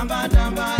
damba damba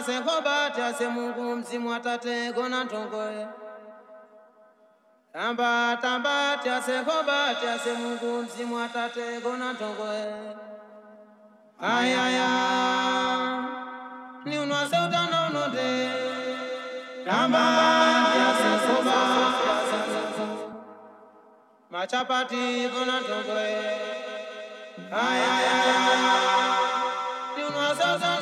se tase ngoba se mungu mzimu atate gona ntongoe tamba tamba se tase ngoba se mungu mzimu atate gona ntongoe ayaya ni unwase utano unote tamba tase ngoba tase mungu machapati gona ntongoe ayaya ni unwase utano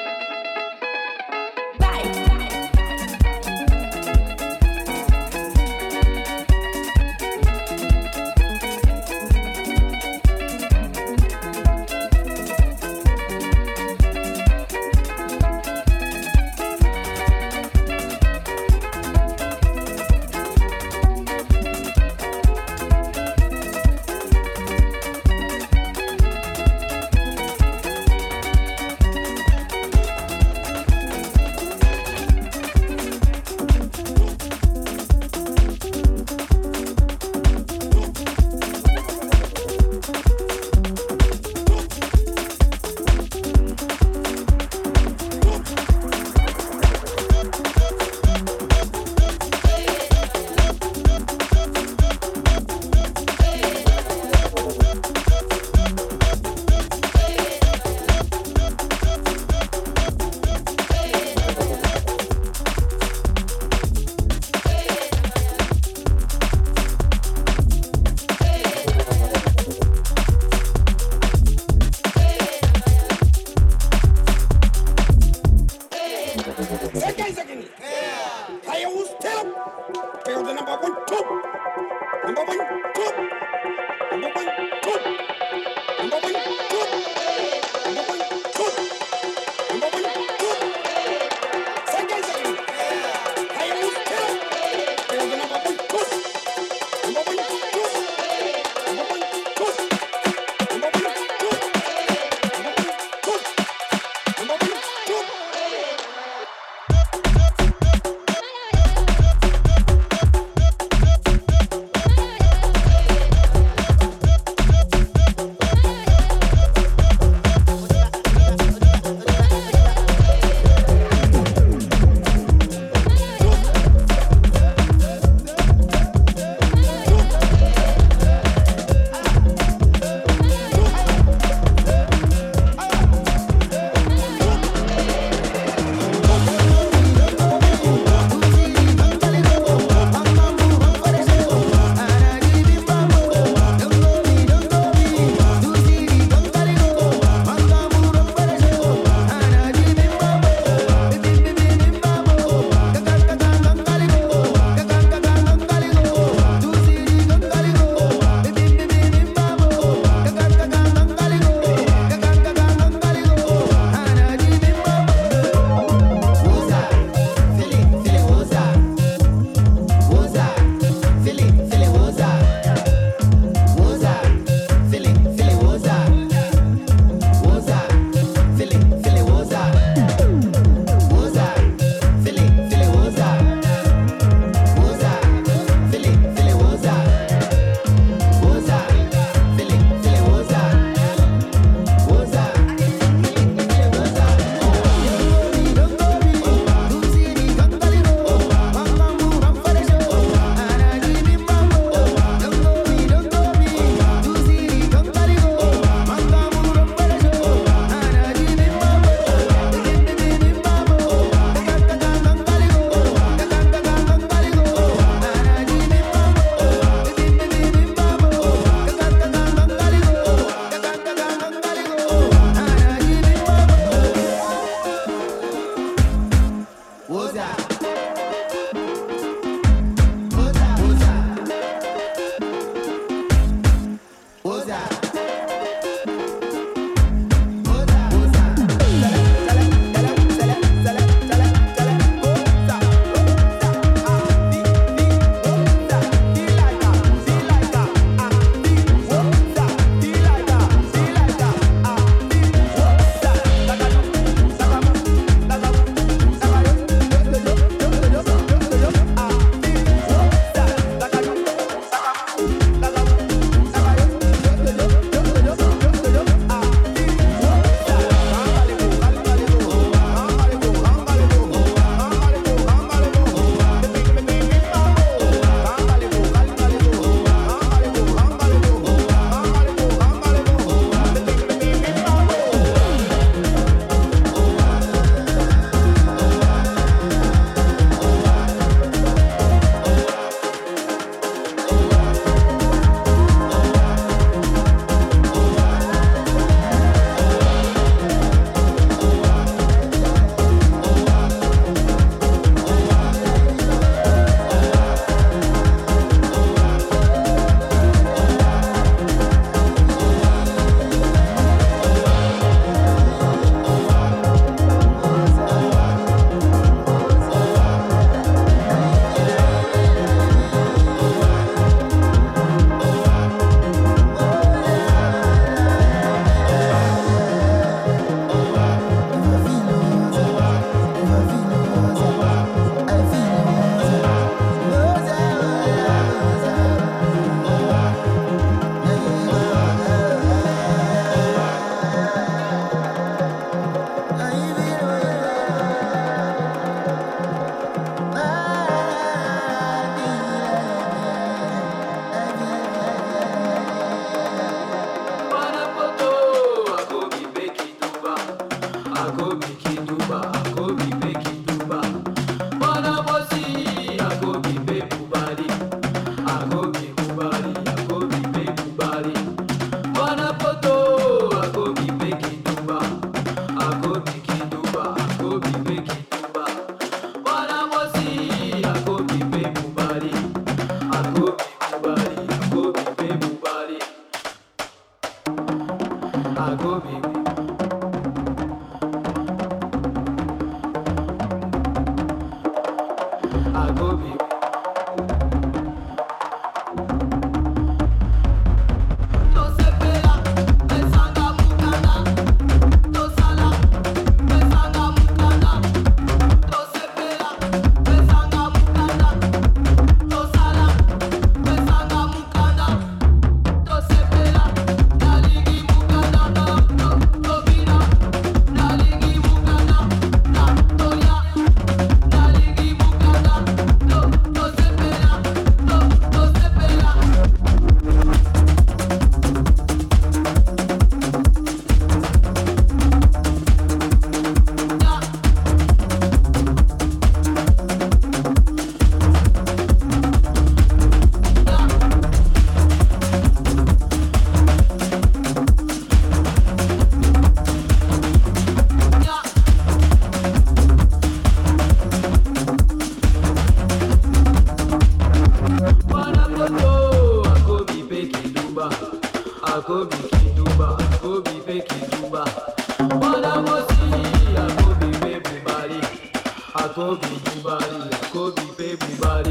Kobe, body, Kobe, baby, body.